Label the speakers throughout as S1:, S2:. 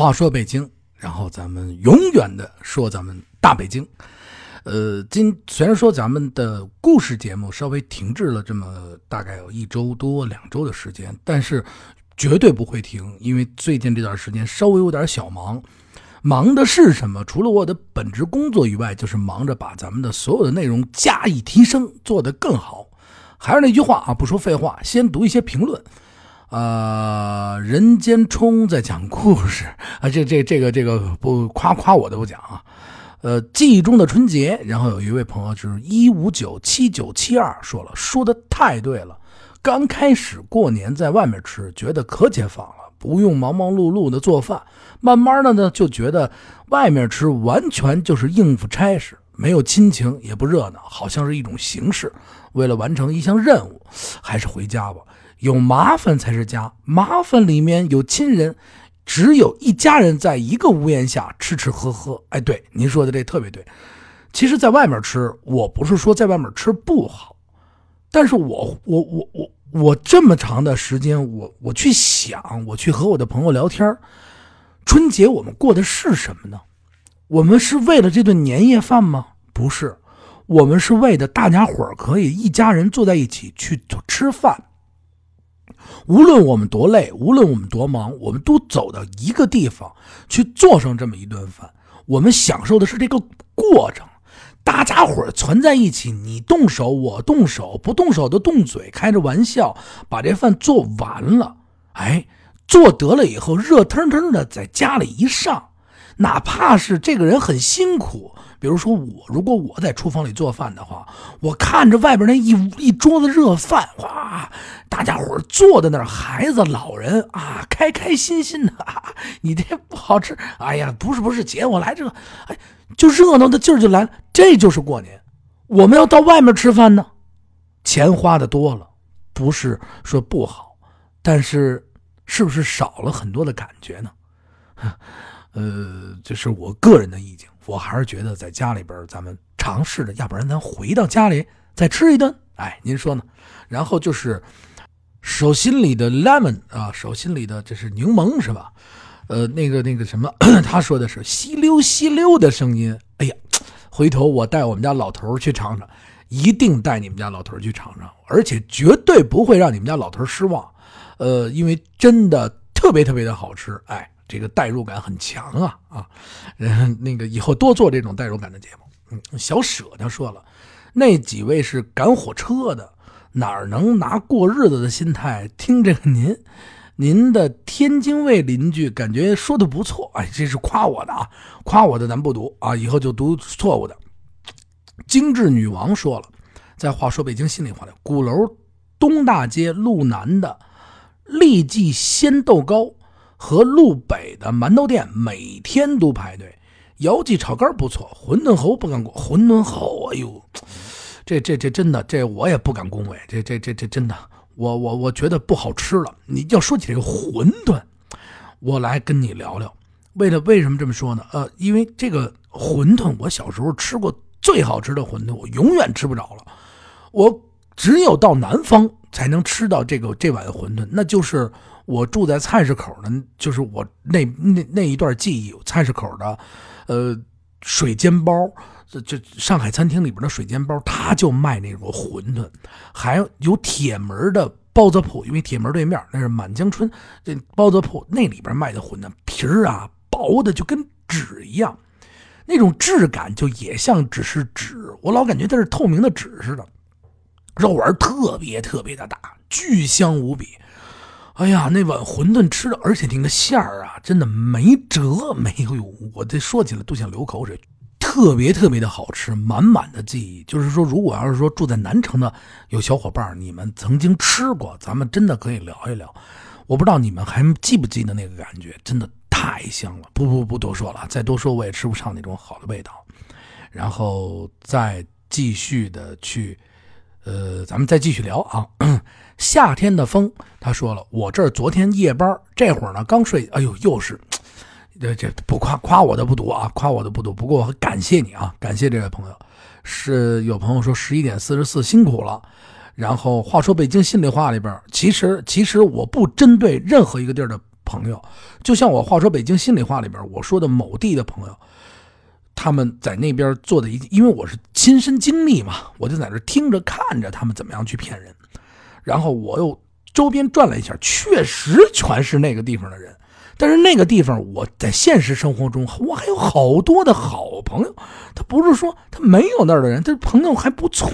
S1: 话说北京，然后咱们永远的说咱们大北京。呃，今虽然说咱们的故事节目稍微停滞了这么大概有一周多两周的时间，但是绝对不会停，因为最近这段时间稍微有点小忙。忙的是什么？除了我的本职工作以外，就是忙着把咱们的所有的内容加以提升，做得更好。还是那句话啊，不说废话，先读一些评论。啊，人间冲在讲故事啊，这这这个这个不夸夸我的不讲啊。呃，记忆中的春节，然后有一位朋友就是一五九七九七二说了，说的太对了。刚开始过年在外面吃，觉得可解放了。不用忙忙碌碌的做饭，慢慢的呢就觉得外面吃完全就是应付差事，没有亲情也不热闹，好像是一种形式。为了完成一项任务，还是回家吧。有麻烦才是家，麻烦里面有亲人，只有一家人在一个屋檐下吃吃喝喝。哎，对，您说的这特别对。其实，在外面吃，我不是说在外面吃不好，但是我我我我。我这么长的时间，我我去想，我去和我的朋友聊天春节我们过的是什么呢？我们是为了这顿年夜饭吗？不是，我们是为了大家伙可以一家人坐在一起去吃饭。无论我们多累，无论我们多忙，我们都走到一个地方去做上这么一顿饭。我们享受的是这个过程。大家伙儿存在一起，你动手，我动手，不动手的动嘴，开着玩笑，把这饭做完了。哎，做得了以后，热腾腾的在家里一上，哪怕是这个人很辛苦，比如说我，如果我在厨房里做饭的话，我看着外边那一一桌子热饭，哇，大家伙坐在那儿，孩子、老人啊，开开心心的。你这不好吃，哎呀，不是不是，姐，我来这个，哎。就热闹的劲儿就来了，这就是过年。我们要到外面吃饭呢，钱花的多了，不是说不好，但是是不是少了很多的感觉呢？呃，这是我个人的意见，我还是觉得在家里边咱们尝试着，要不然咱回到家里再吃一顿。哎，您说呢？然后就是手心里的 lemon 啊，手心里的这是柠檬是吧？呃，那个那个什么，他说的是吸溜吸溜的声音。哎呀，回头我带我们家老头去尝尝，一定带你们家老头去尝尝，而且绝对不会让你们家老头失望。呃，因为真的特别特别的好吃，哎，这个代入感很强啊啊！嗯，那个以后多做这种代入感的节目。嗯，小舍他说了，那几位是赶火车的，哪能拿过日子的心态听这个您？您的天津卫邻居感觉说的不错，哎，这是夸我的啊，夸我的咱不读啊，以后就读错误的。精致女王说了，在话说北京心里话的，鼓楼东大街路南的立记鲜豆糕和路北的馒头店每天都排队。姚记炒肝不错，馄饨侯不敢过，馄饨侯，哎呦，这这这真的，这我也不敢恭维，这这这这真的。我我我觉得不好吃了。你要说起这个馄饨，我来跟你聊聊。为了为什么这么说呢？呃，因为这个馄饨，我小时候吃过最好吃的馄饨，我永远吃不着了。我只有到南方才能吃到这个这碗馄饨，那就是我住在菜市口的，就是我那那那一段记忆，菜市口的，呃，水煎包。这这上海餐厅里边的水煎包，他就卖那种馄饨，还有铁门的包子铺，因为铁门对面那是满江春这包子铺，那里边卖的馄饨皮儿啊薄的就跟纸一样，那种质感就也像只是纸，我老感觉它是透明的纸似的，肉丸特别特别的大，巨香无比。哎呀，那碗馄饨吃的，而且那个馅儿啊，真的没辙，没有，我这说起来都想流口水。特别特别的好吃，满满的记忆。就是说，如果要是说住在南城的有小伙伴，你们曾经吃过，咱们真的可以聊一聊。我不知道你们还记不记得那个感觉，真的太香了。不不不多说了，再多说我也吃不上那种好的味道。然后再继续的去，呃，咱们再继续聊啊。夏天的风，他说了，我这儿昨天夜班，这会儿呢刚睡，哎呦，又是。这这不夸夸我的不读啊，夸我的不读。不过我感谢你啊，感谢这位朋友。是有朋友说十一点四十四辛苦了。然后话说北京心里话里边，其实其实我不针对任何一个地儿的朋友，就像我话说北京心里话里边我说的某地的朋友，他们在那边做的一，因为我是亲身经历嘛，我就在这听着看着他们怎么样去骗人，然后我又周边转了一下，确实全是那个地方的人。但是那个地方，我在现实生活中，我还有好多的好朋友。他不是说他没有那儿的人，他朋友还不错，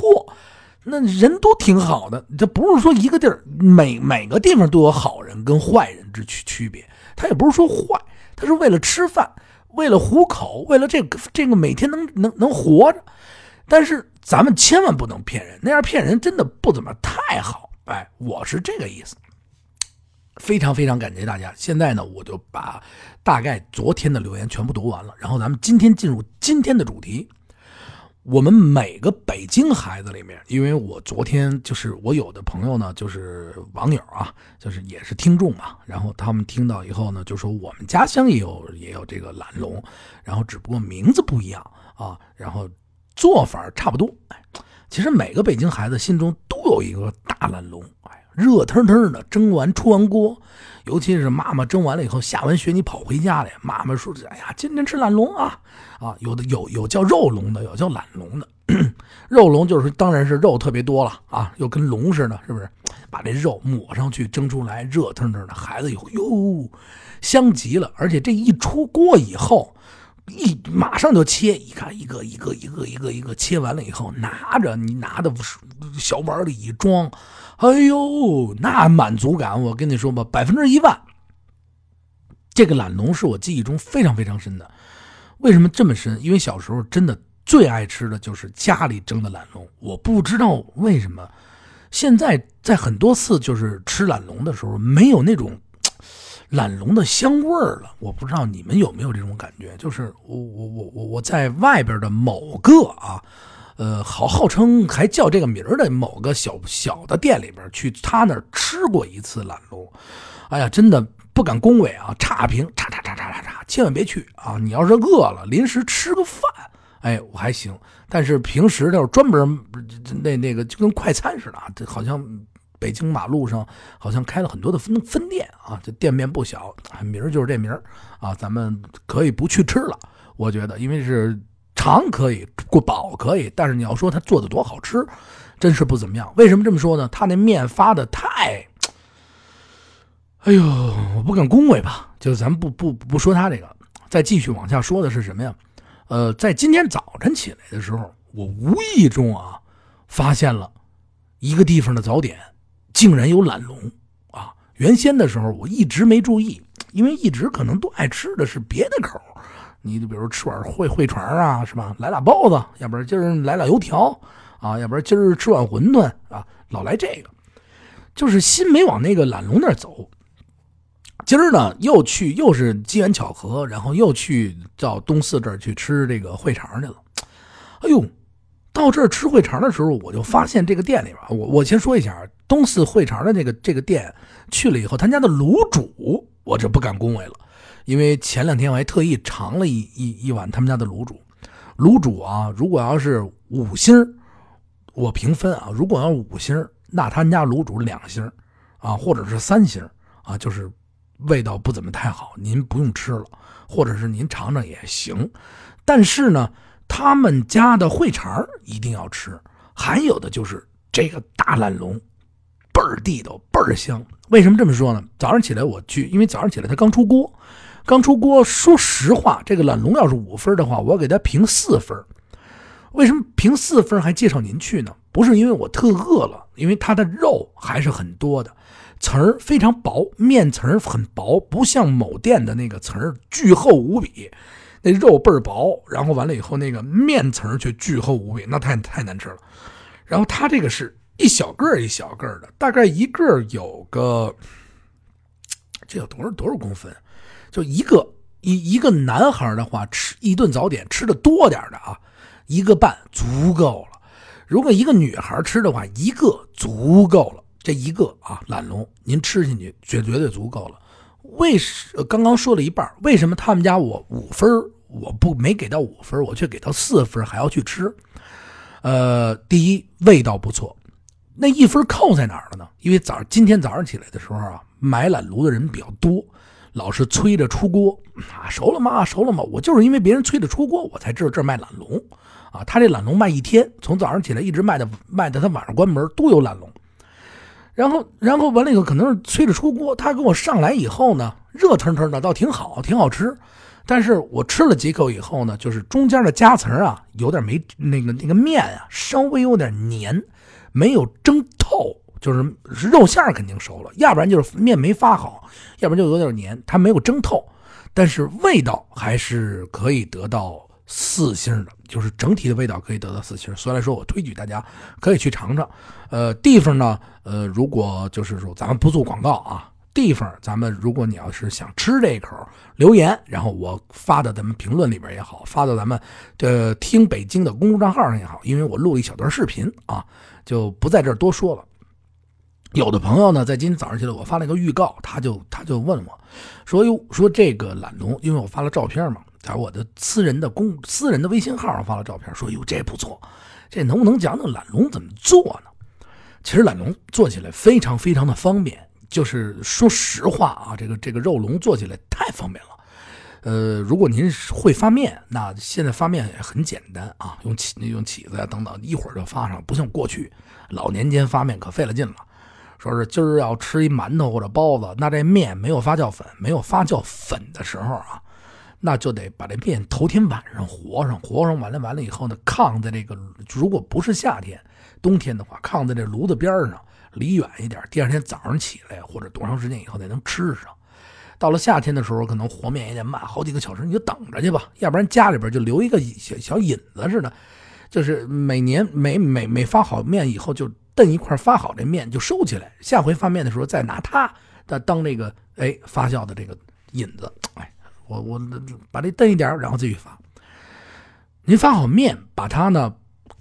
S1: 那人都挺好的。这不是说一个地儿每每个地方都有好人跟坏人之区区别。他也不是说坏，他是为了吃饭，为了糊口，为了这个这个每天能能能活着。但是咱们千万不能骗人，那样骗人真的不怎么太好。哎，我是这个意思。非常非常感谢大家！现在呢，我就把大概昨天的留言全部读完了，然后咱们今天进入今天的主题。我们每个北京孩子里面，因为我昨天就是我有的朋友呢，就是网友啊，就是也是听众嘛，然后他们听到以后呢，就说我们家乡也有也有这个懒龙，然后只不过名字不一样啊，然后做法差不多。哎，其实每个北京孩子心中都有一个大懒龙，哎。热腾腾的蒸完出完锅，尤其是妈妈蒸完了以后，下完学你跑回家来，妈妈说：“哎呀，今天吃懒龙啊！”啊，有的有有叫肉龙的，有叫懒龙的。肉龙就是当然是肉特别多了啊，又跟龙似的，是不是？把这肉抹上去蒸出来，热腾腾的，孩子以后哟，香极了。而且这一出锅以后。一马上就切，一看一个一个一个一个一个切完了以后，拿着你拿的小碗里一装，哎呦，那满足感，我跟你说吧，百分之一万。这个懒龙是我记忆中非常非常深的，为什么这么深？因为小时候真的最爱吃的就是家里蒸的懒龙，我不知道为什么，现在在很多次就是吃懒龙的时候，没有那种。懒龙的香味儿了，我不知道你们有没有这种感觉，就是我我我我我在外边的某个啊，呃，好号称还叫这个名儿的某个小小的店里边去，他那儿吃过一次懒龙，哎呀，真的不敢恭维啊，差评，叉叉叉叉叉叉，千万别去啊！你要是饿了，临时吃个饭，哎，我还行，但是平时就是专门那那个就跟快餐似的啊，这好像。北京马路上好像开了很多的分分店啊，这店面不小，名儿就是这名儿啊。咱们可以不去吃了，我觉得，因为是长可以过饱可以，但是你要说他做的多好吃，真是不怎么样。为什么这么说呢？他那面发的太…… 哎呦，我不敢恭维吧？就是咱们不不不说他这个，再继续往下说的是什么呀？呃，在今天早晨起来的时候，我无意中啊发现了一个地方的早点。竟然有懒龙啊！原先的时候我一直没注意，因为一直可能都爱吃的是别的口你就比如吃碗烩烩肠啊，是吧？来俩包子，要不然今儿来俩油条啊，要不然今儿吃碗馄饨啊，老来这个，就是心没往那个懒龙那儿走。今儿呢，又去又是机缘巧合，然后又去到东四这儿去吃这个烩肠去了。哎呦！到这儿吃烩肠的时候，我就发现这个店里边，我我先说一下，东四烩肠的这个这个店去了以后，他家的卤煮我就不敢恭维了，因为前两天我还特意尝了一一一碗他们家的卤煮，卤煮啊，如果要是五星我评分啊，如果要五星那他们家卤煮两星啊，或者是三星啊，就是味道不怎么太好，您不用吃了，或者是您尝尝也行，但是呢。他们家的烩肠一定要吃，还有的就是这个大懒龙，倍儿地道，倍儿香。为什么这么说呢？早上起来我去，因为早上起来它刚出锅，刚出锅。说实话，这个懒龙要是五分的话，我给它评四分。为什么评四分还介绍您去呢？不是因为我特饿了，因为它的肉还是很多的，层儿非常薄，面层很薄，不像某店的那个层儿巨厚无比。那肉倍儿薄，然后完了以后，那个面层却巨厚无比，那太太难吃了。然后它这个是一小个一小个的，大概一个有个，这有多少多少公分？就一个一一个男孩的话，吃一顿早点吃的多点的啊，一个半足够了。如果一个女孩吃的话，一个足够了。这一个啊，懒龙您吃进去绝绝对足够了。为什刚刚说了一半，为什么他们家我五分？我不没给到五分，我却给到四分，还要去吃。呃，第一味道不错，那一分扣在哪儿了呢？因为早今天早上起来的时候啊，买懒炉的人比较多，老是催着出锅啊，熟了吗？熟了吗？我就是因为别人催着出锅，我才知道这儿卖懒龙啊。他这懒龙卖一天，从早上起来一直卖到卖到他晚上关门都有懒龙。然后，然后完了以后，可能是催着出锅。他给我上来以后呢，热腾腾的，倒挺好，挺好吃。但是我吃了几口以后呢，就是中间的夹层啊，有点没那个那个面啊，稍微有点黏，没有蒸透。就是肉馅肯定熟了，要不然就是面没发好，要不然就有点黏，它没有蒸透。但是味道还是可以得到四星的，就是整体的味道可以得到四星。所以来说，我推举大家可以去尝尝。呃，地方呢，呃，如果就是说咱们不做广告啊。地方，咱们如果你要是想吃这一口，留言，然后我发到咱们评论里边也好，发到咱们的听北京的公众账号上也好，因为我录了一小段视频啊，就不在这多说了。有的朋友呢，在今天早上起来，我发了一个预告，他就他就问我，说哟，说这个懒龙，因为我发了照片嘛，在我的私人的公私人的微信号上发了照片，说哟，这不错，这能不能讲讲懒龙怎么做呢？其实懒龙做起来非常非常的方便。就是说实话啊，这个这个肉龙做起来太方便了。呃，如果您会发面，那现在发面也很简单啊，用起用起子呀等等，一会儿就发上。不像过去老年间发面可费了劲了。说是今儿要吃一馒头或者包子，那这面没有发酵粉，没有发酵粉的时候啊，那就得把这面头天晚上和上，和上完了完了以后呢，炕在这个如果不是夏天，冬天的话，炕在这炉子边上。离远一点，第二天早上起来或者多长时间以后才能吃上。到了夏天的时候，可能和面也得慢好几个小时，你就等着去吧，要不然家里边就留一个小小引子似的，就是每年每每每发好面以后，就炖一块发好这面就收起来，下回发面的时候再拿它的当那个哎发酵的这个引子。哎，我我把这炖一点，然后继续发。您发好面，把它呢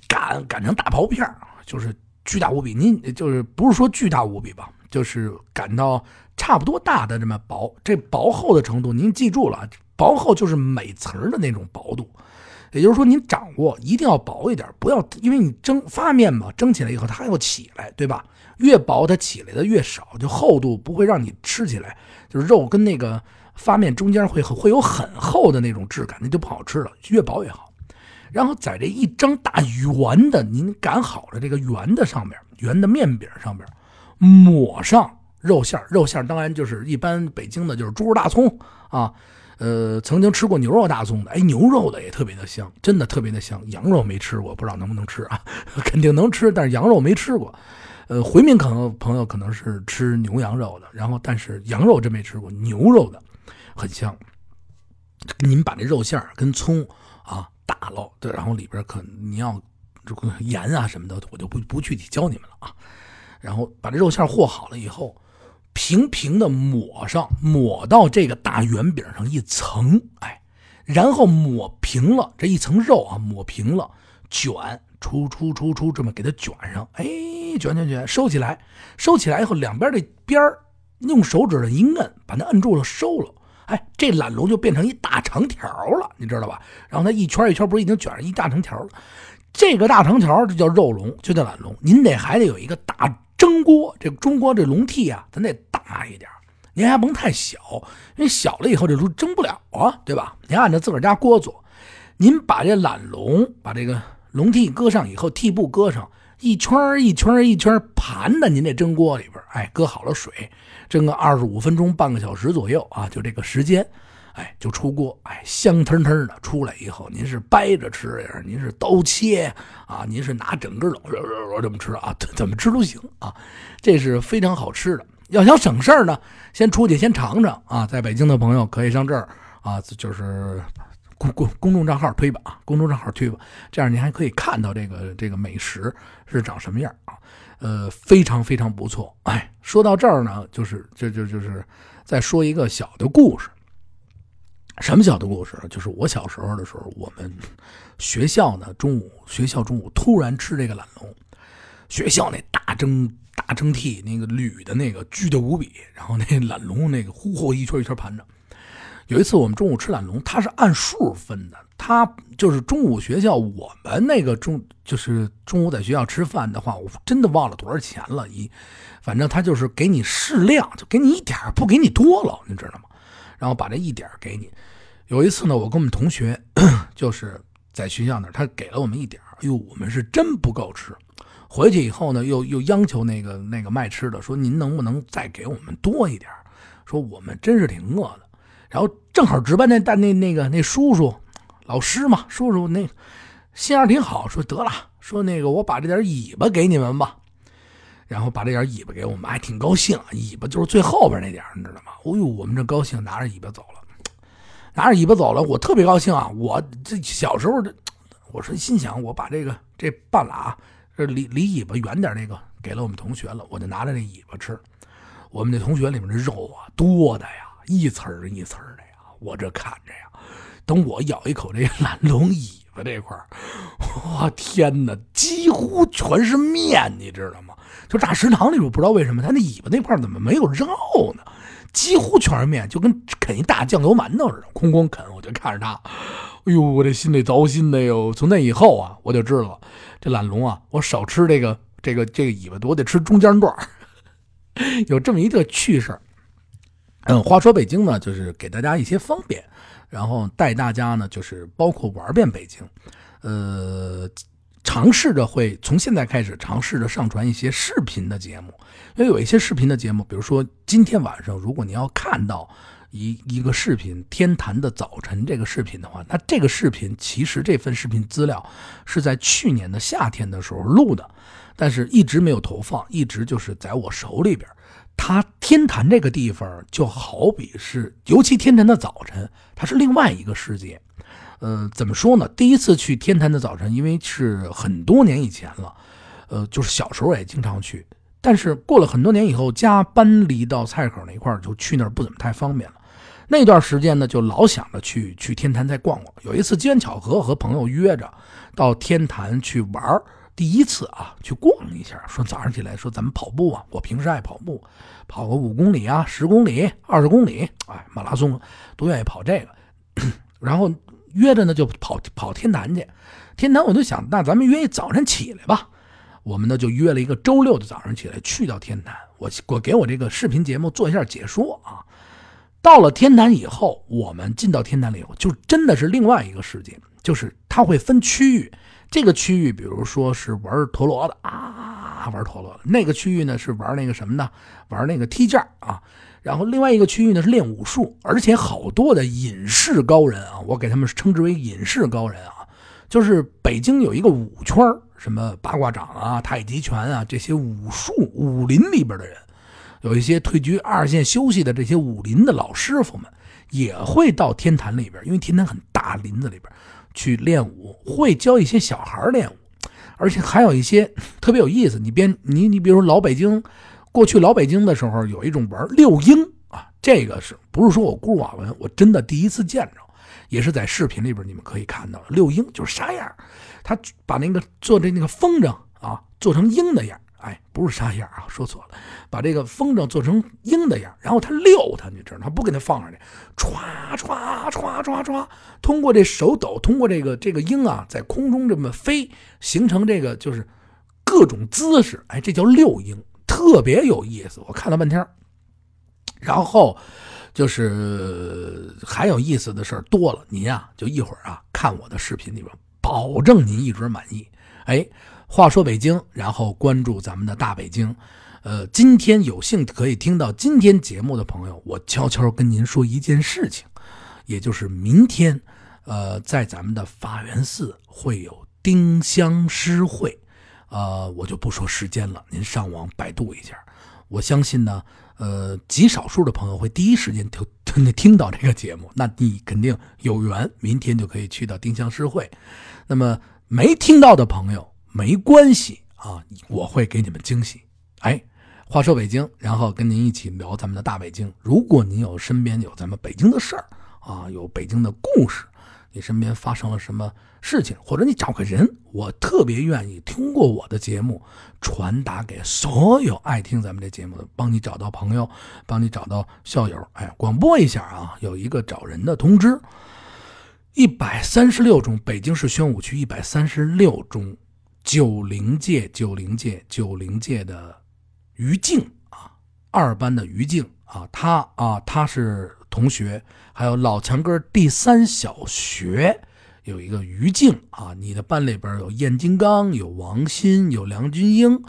S1: 擀擀成大薄片就是。巨大无比，您就是不是说巨大无比吧？就是擀到差不多大的这么薄，这薄厚的程度您记住了，薄厚就是每层的那种薄度，也就是说您掌握一定要薄一点，不要因为你蒸发面嘛，蒸起来以后它还要起来，对吧？越薄它起来的越少，就厚度不会让你吃起来就是肉跟那个发面中间会会有很厚的那种质感，那就不好吃了，越薄越好。然后在这一张大圆的您擀好的这个圆的上面，圆的面饼上面，抹上肉馅肉馅当然就是一般北京的就是猪肉大葱啊，呃，曾经吃过牛肉大葱的，哎，牛肉的也特别的香，真的特别的香。羊肉没吃过，不知道能不能吃啊？肯定能吃，但是羊肉没吃过。呃，回民可能朋友可能是吃牛羊肉的，然后但是羊肉真没吃过，牛肉的很香。您把这肉馅跟葱啊。打了，对，然后里边可你要这个盐啊什么的，我就不不具体教你们了啊。然后把这肉馅和好了以后，平平的抹上，抹到这个大圆饼上一层，哎，然后抹平了这一层肉啊，抹平了，卷出出出出，这么给它卷上，哎，卷卷卷，收起来，收起来以后，两边的边用手指头一摁，把它摁住了，收了。哎，这懒龙就变成一大长条了，你知道吧？然后它一圈一圈，不是已经卷上一大长条了？这个大长条就叫肉龙，就叫懒龙。您得还得有一个大蒸锅，这中锅这笼屉啊，咱得大一点。您还甭太小，因为小了以后这都蒸不了啊，对吧？您按照自个儿家锅做。您把这懒龙，把这个笼屉搁上以后，屉布搁上。一圈一圈一圈盘在您这蒸锅里边，哎，搁好了水，蒸个二十五分钟、半个小时左右啊，就这个时间，哎，就出锅，哎，香喷喷的出来以后，您是掰着吃呀，您是刀切啊，您是拿整根儿这么吃啊，怎么吃都行啊，这是非常好吃的。要想省事儿呢，先出去先尝尝啊，在北京的朋友可以上这儿啊，就是。公公公众账号推吧啊，公众账号推吧，这样您还可以看到这个这个美食是长什么样啊？呃，非常非常不错。哎，说到这儿呢，就是就就就是再说一个小的故事。什么小的故事？就是我小时候的时候，我们学校呢中午学校中午突然吃这个懒龙，学校那大蒸大蒸屉那个铝的那个巨的无比，然后那懒龙那个呼呼一圈一圈盘着。有一次我们中午吃懒龙，他是按数分的。他就是中午学校我们那个中，就是中午在学校吃饭的话，我真的忘了多少钱了。一，反正他就是给你适量，就给你一点不给你多了，你知道吗？然后把这一点给你。有一次呢，我跟我们同学 就是在学校那儿，他给了我们一点哎呦，我们是真不够吃。回去以后呢，又又央求那个那个卖吃的说：“您能不能再给我们多一点说我们真是挺饿的。然后正好值班那但那那个那叔叔，老师嘛，叔叔那心眼挺好，说得了，说那个我把这点尾巴给你们吧。然后把这点尾巴给我们，还挺高兴。尾巴就是最后边那点你知道吗？哦呦，我们这高兴，拿着尾巴走了，拿着尾巴走了，我特别高兴啊！我这小时候这，我说心想，我把这个这半拉这离离尾巴远点那个给了我们同学了，我就拿着那尾巴吃。我们那同学里面的肉啊，多的呀，一层一层的呀。我这看着呀，等我咬一口这蓝龙尾巴这块我天哪，几乎全是面，你知道吗？就大食堂里边，不知道为什么他那尾巴那块怎么没有肉呢？几乎全是面，就跟啃一大酱油馒头似的，哐哐啃。我就看着他，哎呦，我这心里糟心的哟。从那以后啊，我就知道，这懒龙啊，我少吃这个这个这个尾巴，我得吃中间段 有这么一个趣事嗯，话说北京呢，就是给大家一些方便，然后带大家呢，就是包括玩遍北京，呃，尝试着会从现在开始尝试着上传一些视频的节目，因为有一些视频的节目，比如说今天晚上，如果你要看到一一个视频《天坛的早晨》这个视频的话，那这个视频其实这份视频资料是在去年的夏天的时候录的。但是一直没有投放，一直就是在我手里边。它天坛这个地方就好比是，尤其天坛的早晨，它是另外一个世界。呃，怎么说呢？第一次去天坛的早晨，因为是很多年以前了，呃，就是小时候也经常去。但是过了很多年以后，家搬离到菜口那块就去那儿不怎么太方便了。那段时间呢，就老想着去去天坛再逛逛。有一次机缘巧合，和朋友约着到天坛去玩儿。第一次啊，去逛一下，说早上起来说咱们跑步啊，我平时爱跑步，跑个五公里啊，十公里、二十公里，哎，马拉松都愿意跑这个。然后约着呢就跑跑天坛去，天坛我就想，那咱们约一早晨起来吧。我们呢就约了一个周六的早上起来去到天坛，我我给我这个视频节目做一下解说啊。到了天坛以后，我们进到天坛里，就真的是另外一个世界，就是它会分区域。这个区域，比如说是玩陀螺的啊，玩陀螺的；那个区域呢是玩那个什么的，玩那个踢毽啊。然后另外一个区域呢是练武术，而且好多的隐士高人啊，我给他们称之为隐士高人啊，就是北京有一个武圈什么八卦掌啊、太极拳啊这些武术武林里边的人，有一些退居二线休息的这些武林的老师傅们，也会到天坛里边，因为天坛很大，林子里边。去练武，会教一些小孩练武，而且还有一些特别有意思。你边你你比如说老北京，过去老北京的时候有一种玩六鹰啊，这个是不是说我孤陋寡闻？我真的第一次见着，也是在视频里边你们可以看到，六鹰就是啥样？他把那个做的那个风筝啊做成鹰的样。哎，不是沙眼啊，说错了，把这个风筝做成鹰的样，然后他溜它，你知道他不给它放上去，歘歘歘歘歘，通过这手抖，通过这个这个鹰啊，在空中这么飞，形成这个就是各种姿势，哎，这叫溜鹰，特别有意思。我看了半天，然后就是还有意思的事儿多了，您啊就一会儿啊看我的视频里边，保证您一准满意。哎。话说北京，然后关注咱们的大北京。呃，今天有幸可以听到今天节目的朋友，我悄悄跟您说一件事情，也就是明天，呃，在咱们的法源寺会有丁香诗会，呃，我就不说时间了，您上网百度一下。我相信呢，呃，极少数的朋友会第一时间听听到这个节目，那你肯定有缘，明天就可以去到丁香诗会。那么没听到的朋友。没关系啊，我会给你们惊喜。哎，话说北京，然后跟您一起聊咱们的大北京。如果您有身边有咱们北京的事儿啊，有北京的故事，你身边发生了什么事情，或者你找个人，我特别愿意通过我的节目传达给所有爱听咱们这节目的，帮你找到朋友，帮你找到校友。哎，广播一下啊，有一个找人的通知，一百三十六中，北京市宣武区一百三十六中。九零届，九零届，九零届的于静啊，二班的于静啊，他啊，他是同学，还有老墙根第三小学有一个于静啊，你的班里边有燕金刚、有王鑫、有梁军英，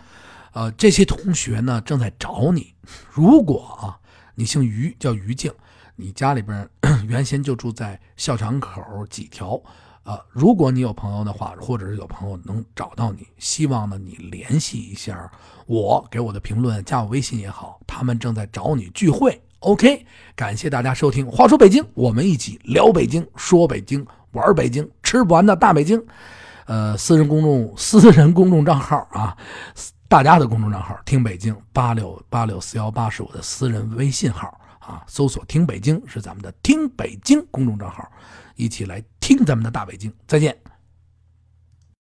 S1: 呃，这些同学呢正在找你。如果啊，你姓于，叫于静，你家里边 原先就住在校场口几条。呃，如果你有朋友的话，或者是有朋友能找到你，希望呢你联系一下我，给我的评论，加我微信也好。他们正在找你聚会。OK，感谢大家收听。话说北京，我们一起聊北京，说北京，玩北京，吃不完的大北京。呃，私人公众 私人公众账号啊，大家的公众账号，听北京八六八六四幺八是我的私人微信号啊，搜索听北京是咱们的听北京公众账号。一起来听咱们的大北京，再见。